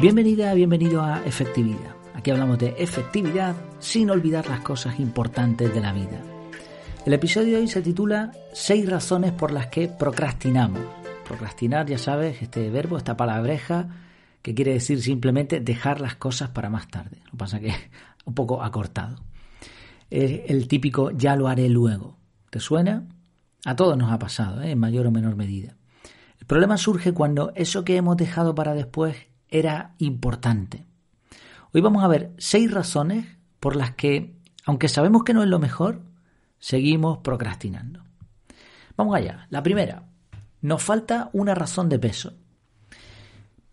Bienvenida, bienvenido a Efectividad. Aquí hablamos de efectividad sin olvidar las cosas importantes de la vida. El episodio de hoy se titula Seis razones por las que procrastinamos. Procrastinar, ya sabes, este verbo, esta palabreja que quiere decir simplemente dejar las cosas para más tarde. Lo que pasa que un poco acortado. Es el típico ya lo haré luego. ¿Te suena? A todos nos ha pasado, ¿eh? en mayor o menor medida. El problema surge cuando eso que hemos dejado para después era importante. Hoy vamos a ver seis razones por las que, aunque sabemos que no es lo mejor, seguimos procrastinando. Vamos allá. La primera, nos falta una razón de peso.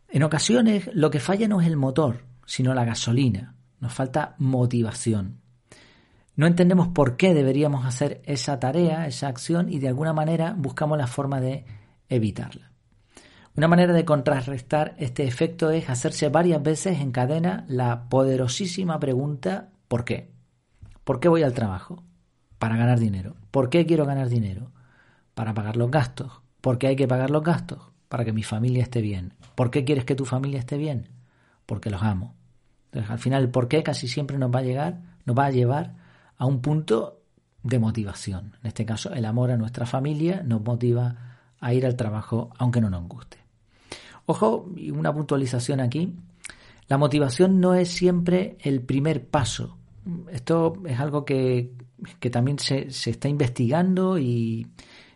En ocasiones lo que falla no es el motor, sino la gasolina. Nos falta motivación. No entendemos por qué deberíamos hacer esa tarea, esa acción, y de alguna manera buscamos la forma de evitarla. Una manera de contrarrestar este efecto es hacerse varias veces en cadena la poderosísima pregunta ¿por qué? ¿Por qué voy al trabajo? Para ganar dinero. ¿Por qué quiero ganar dinero? Para pagar los gastos. ¿Por qué hay que pagar los gastos? Para que mi familia esté bien. ¿Por qué quieres que tu familia esté bien? Porque los amo. Entonces, al final, el por qué casi siempre nos va a llegar, nos va a llevar a un punto de motivación. En este caso, el amor a nuestra familia nos motiva a ir al trabajo aunque no nos guste. Ojo, y una puntualización aquí, la motivación no es siempre el primer paso. Esto es algo que, también se, está investigando y,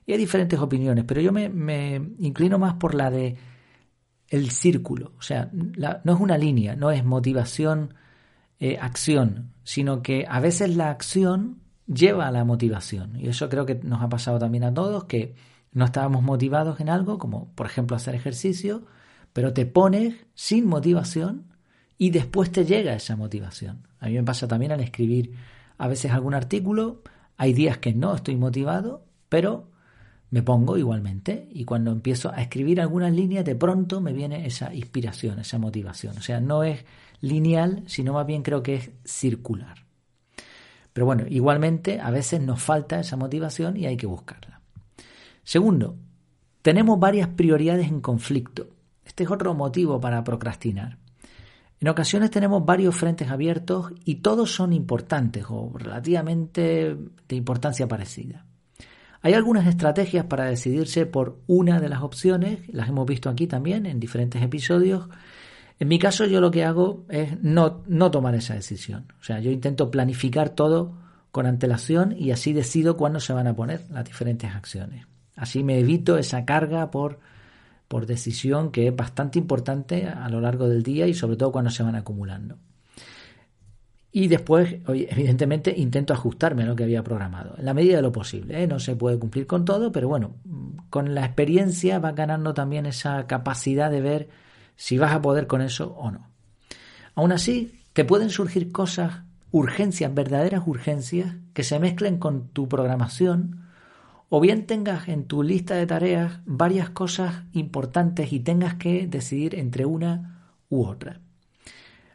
hay diferentes opiniones, pero yo me, inclino más por la de el círculo. O sea, no es una línea, no es motivación, eh, acción, sino que a veces la acción lleva a la motivación. Y eso creo que nos ha pasado también a todos, que no estábamos motivados en algo, como por ejemplo hacer ejercicio, pero te pones sin motivación y después te llega esa motivación. A mí me pasa también al escribir a veces algún artículo, hay días que no estoy motivado, pero me pongo igualmente y cuando empiezo a escribir algunas líneas de pronto me viene esa inspiración, esa motivación. O sea, no es lineal, sino más bien creo que es circular. Pero bueno, igualmente a veces nos falta esa motivación y hay que buscarla. Segundo, tenemos varias prioridades en conflicto. Este es otro motivo para procrastinar. En ocasiones tenemos varios frentes abiertos y todos son importantes o relativamente de importancia parecida. Hay algunas estrategias para decidirse por una de las opciones, las hemos visto aquí también en diferentes episodios. En mi caso yo lo que hago es no, no tomar esa decisión. O sea, yo intento planificar todo con antelación y así decido cuándo se van a poner las diferentes acciones. Así me evito esa carga por por decisión que es bastante importante a lo largo del día y sobre todo cuando se van acumulando. Y después, evidentemente, intento ajustarme a lo que había programado, en la medida de lo posible. ¿eh? No se puede cumplir con todo, pero bueno, con la experiencia vas ganando también esa capacidad de ver si vas a poder con eso o no. Aún así, te pueden surgir cosas, urgencias, verdaderas urgencias, que se mezclen con tu programación o bien tengas en tu lista de tareas varias cosas importantes y tengas que decidir entre una u otra.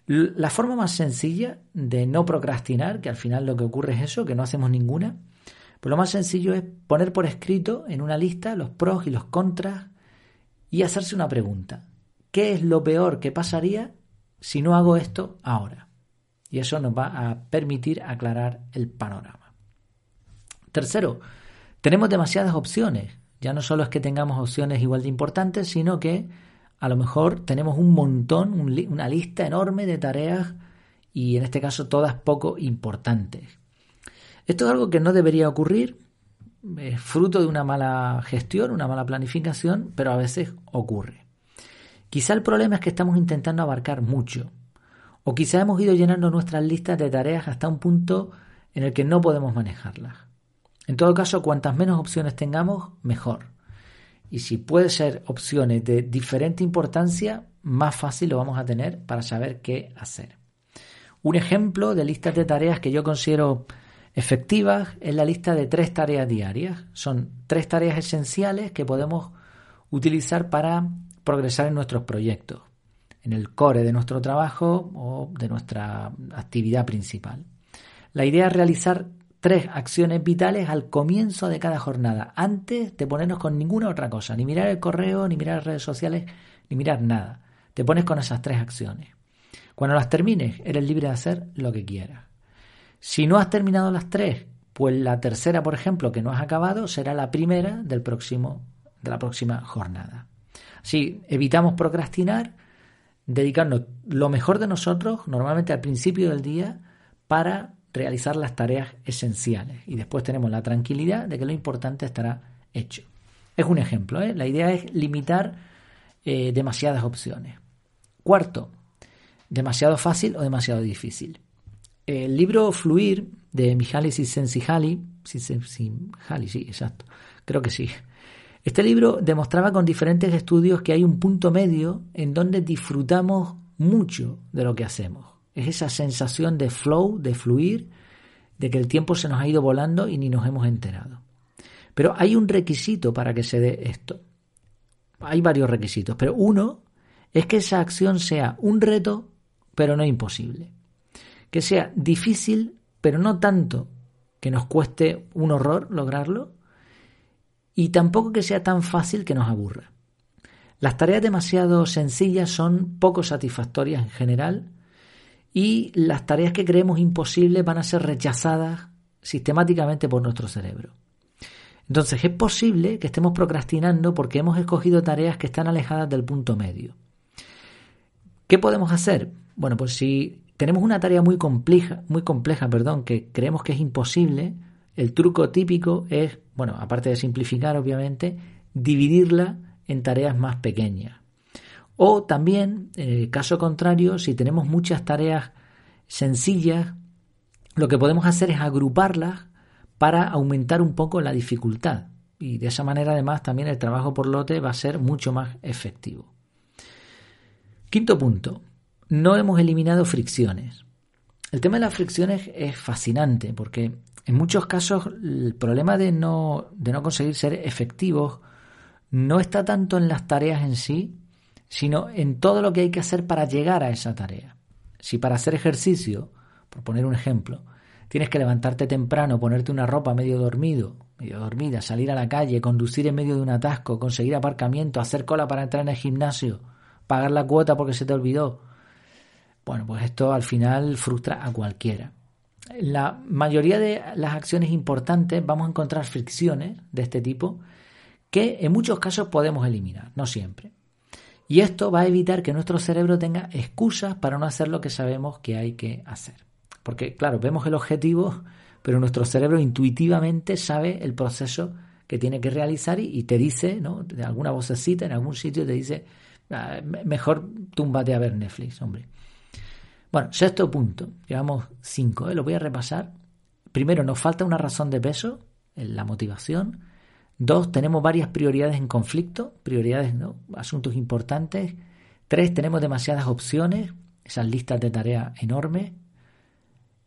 La forma más sencilla de no procrastinar, que al final lo que ocurre es eso, que no hacemos ninguna, pues lo más sencillo es poner por escrito en una lista los pros y los contras y hacerse una pregunta. ¿Qué es lo peor que pasaría si no hago esto ahora? Y eso nos va a permitir aclarar el panorama. Tercero, tenemos demasiadas opciones. Ya no solo es que tengamos opciones igual de importantes, sino que a lo mejor tenemos un montón, una lista enorme de tareas y en este caso todas poco importantes. Esto es algo que no debería ocurrir, es fruto de una mala gestión, una mala planificación, pero a veces ocurre. Quizá el problema es que estamos intentando abarcar mucho, o quizá hemos ido llenando nuestras listas de tareas hasta un punto en el que no podemos manejarlas. En todo caso, cuantas menos opciones tengamos, mejor. Y si puede ser opciones de diferente importancia, más fácil lo vamos a tener para saber qué hacer. Un ejemplo de listas de tareas que yo considero efectivas es la lista de tres tareas diarias. Son tres tareas esenciales que podemos utilizar para progresar en nuestros proyectos, en el core de nuestro trabajo o de nuestra actividad principal. La idea es realizar tres acciones vitales al comienzo de cada jornada, antes de ponernos con ninguna otra cosa, ni mirar el correo, ni mirar redes sociales, ni mirar nada. Te pones con esas tres acciones. Cuando las termines, eres libre de hacer lo que quieras. Si no has terminado las tres, pues la tercera, por ejemplo, que no has acabado, será la primera del próximo, de la próxima jornada. Si evitamos procrastinar, dedicarnos lo mejor de nosotros, normalmente al principio del día, para realizar las tareas esenciales. Y después tenemos la tranquilidad de que lo importante estará hecho. Es un ejemplo, ¿eh? la idea es limitar eh, demasiadas opciones. Cuarto, demasiado fácil o demasiado difícil. El libro Fluir de Mihaly Csikszentmihalyi, Csikszentmihalyi, sí, exacto, creo que sí. Este libro demostraba con diferentes estudios que hay un punto medio en donde disfrutamos mucho de lo que hacemos. Es esa sensación de flow, de fluir, de que el tiempo se nos ha ido volando y ni nos hemos enterado. Pero hay un requisito para que se dé esto. Hay varios requisitos, pero uno es que esa acción sea un reto, pero no imposible. Que sea difícil, pero no tanto que nos cueste un horror lograrlo, y tampoco que sea tan fácil que nos aburra. Las tareas demasiado sencillas son poco satisfactorias en general y las tareas que creemos imposibles van a ser rechazadas sistemáticamente por nuestro cerebro. Entonces es posible que estemos procrastinando porque hemos escogido tareas que están alejadas del punto medio. ¿Qué podemos hacer? Bueno, pues si tenemos una tarea muy compleja, muy compleja, perdón, que creemos que es imposible, el truco típico es, bueno, aparte de simplificar, obviamente, dividirla en tareas más pequeñas. O también, el caso contrario, si tenemos muchas tareas sencillas, lo que podemos hacer es agruparlas para aumentar un poco la dificultad. Y de esa manera, además, también el trabajo por lote va a ser mucho más efectivo. Quinto punto, no hemos eliminado fricciones. El tema de las fricciones es fascinante porque en muchos casos el problema de no, de no conseguir ser efectivos no está tanto en las tareas en sí, sino en todo lo que hay que hacer para llegar a esa tarea. Si para hacer ejercicio, por poner un ejemplo, tienes que levantarte temprano, ponerte una ropa medio dormido, medio dormida, salir a la calle, conducir en medio de un atasco, conseguir aparcamiento, hacer cola para entrar en el gimnasio, pagar la cuota porque se te olvidó. Bueno, pues esto al final frustra a cualquiera la mayoría de las acciones importantes vamos a encontrar fricciones de este tipo que en muchos casos podemos eliminar, no siempre. Y esto va a evitar que nuestro cerebro tenga excusas para no hacer lo que sabemos que hay que hacer. Porque, claro, vemos el objetivo, pero nuestro cerebro intuitivamente sabe el proceso que tiene que realizar y, te dice, ¿no? De alguna vocecita en algún sitio te dice, ah, mejor túmbate a ver Netflix, hombre. Bueno, sexto punto, llevamos cinco, ¿eh? lo voy a repasar. Primero, nos falta una razón de peso, en la motivación. Dos, tenemos varias prioridades en conflicto, prioridades, asuntos importantes. Tres, tenemos demasiadas opciones, esas listas de tareas enormes.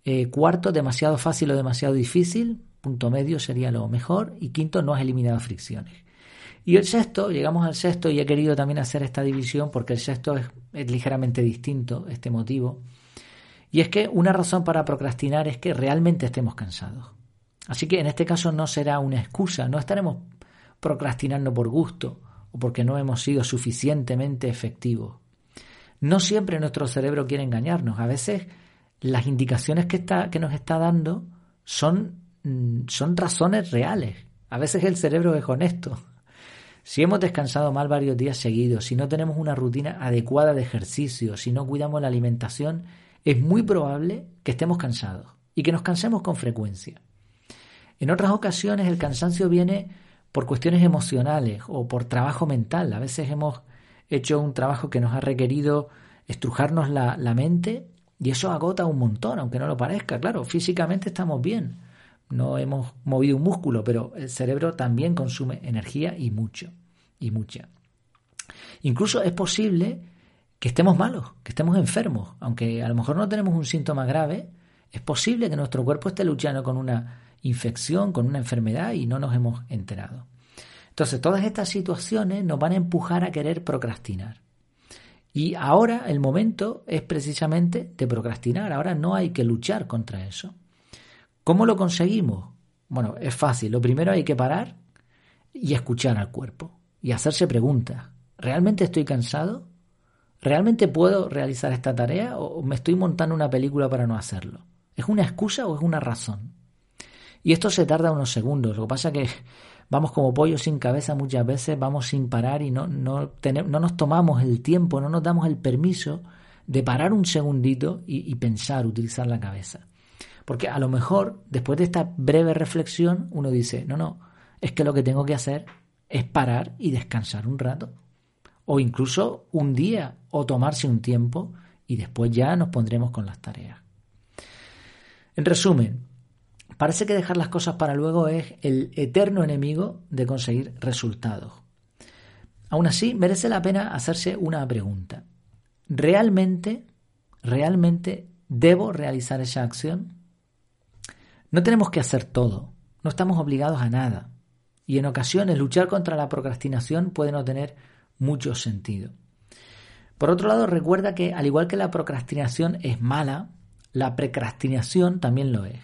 Eh, cuarto, demasiado fácil o demasiado difícil, punto medio sería lo mejor. Y quinto, no has eliminado fricciones. Y el sexto, llegamos al sexto y he querido también hacer esta división porque el sexto es, es ligeramente distinto, este motivo. Y es que una razón para procrastinar es que realmente estemos cansados. Así que en este caso no será una excusa, no estaremos procrastinando por gusto o porque no hemos sido suficientemente efectivos. No siempre nuestro cerebro quiere engañarnos. A veces las indicaciones que, está, que nos está dando son, mm, son razones reales. A veces el cerebro es honesto. Si hemos descansado mal varios días seguidos, si no tenemos una rutina adecuada de ejercicio, si no cuidamos la alimentación, es muy probable que estemos cansados y que nos cansemos con frecuencia. En otras ocasiones el cansancio viene por cuestiones emocionales o por trabajo mental. A veces hemos hecho un trabajo que nos ha requerido estrujarnos la, mente y eso agota un montón, aunque no lo parezca. Claro, físicamente estamos bien, no hemos movido un músculo, pero el cerebro también consume energía y mucho, y mucha. Incluso es posible que estemos malos, que estemos enfermos, aunque a lo mejor no tenemos un síntoma grave, es posible que nuestro cuerpo esté luchando con una infección, con una enfermedad y no nos hemos enterado. Entonces, todas estas situaciones nos van a empujar a querer procrastinar. Y ahora el momento es precisamente de procrastinar, ahora no hay que luchar contra eso. ¿Cómo lo conseguimos? Bueno, es fácil. Lo primero hay que parar y escuchar al cuerpo y hacerse preguntas. ¿Realmente estoy cansado? ¿realmente puedo realizar esta tarea o me estoy montando una película para no hacerlo? ¿Es una excusa o es una razón? Y esto se tarda unos segundos. Lo que pasa que vamos como pollo sin cabeza muchas veces, vamos sin parar y no, no, no nos tomamos el tiempo, no nos damos el permiso de parar un segundito y pensar, utilizar la cabeza. Porque a lo mejor, después de esta breve reflexión, uno dice, no, no, es que lo que tengo que hacer es parar y descansar un rato. O incluso un día o tomarse un tiempo y después ya nos pondremos con las tareas. En resumen, parece que dejar las cosas para luego es el eterno enemigo de conseguir resultados. Aún así, merece la pena hacerse una pregunta. ¿Realmente, realmente debo realizar esa acción? No tenemos que hacer todo, no estamos obligados a nada. Y en ocasiones luchar contra la procrastinación puede no tener mucho sentido. Por otro lado, recuerda que al igual que la procrastinación es mala, la precrastinación también lo es.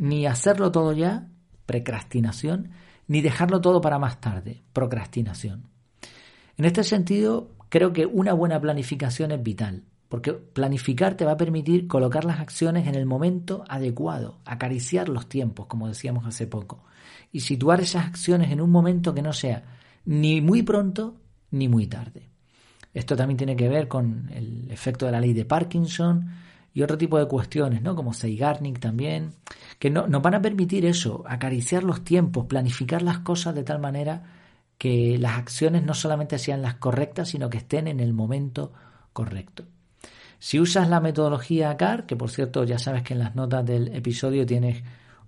Ni hacerlo todo ya, precrastinación, ni dejarlo todo para más tarde, procrastinación. En este sentido, creo que una buena planificación es vital, porque planificar te va a permitir colocar las acciones en el momento adecuado, acariciar los tiempos, como decíamos hace poco, y situar esas acciones en un momento que no sea ni muy pronto ni muy tarde. Esto también tiene que ver con el efecto de la ley de Parkinson y otro tipo de cuestiones, ¿no? Como Seigarnik también, que no, nos van a permitir eso, acariciar los tiempos, planificar las cosas de tal manera que las acciones no solamente sean las correctas, sino que estén en el momento correcto. Si usas la metodología CAR, que por cierto ya sabes que en las notas del episodio tienes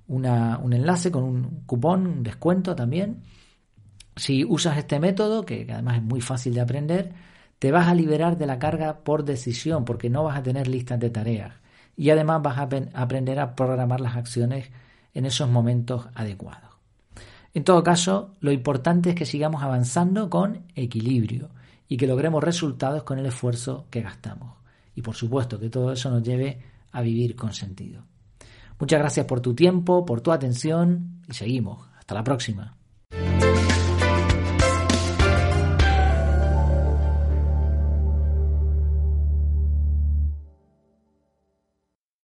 un enlace con un cupón, un descuento también. Si usas este método, que además es muy fácil de aprender, te vas a liberar de la carga por decisión, porque no vas a tener listas de tareas. Y además vas a aprender a programar las acciones en esos momentos adecuados. En todo caso, lo importante es que sigamos avanzando con equilibrio y que logremos resultados con el esfuerzo que gastamos. Y por supuesto que todo eso nos lleve a vivir con sentido. Muchas gracias por tu tiempo, por tu atención y seguimos. Hasta la próxima.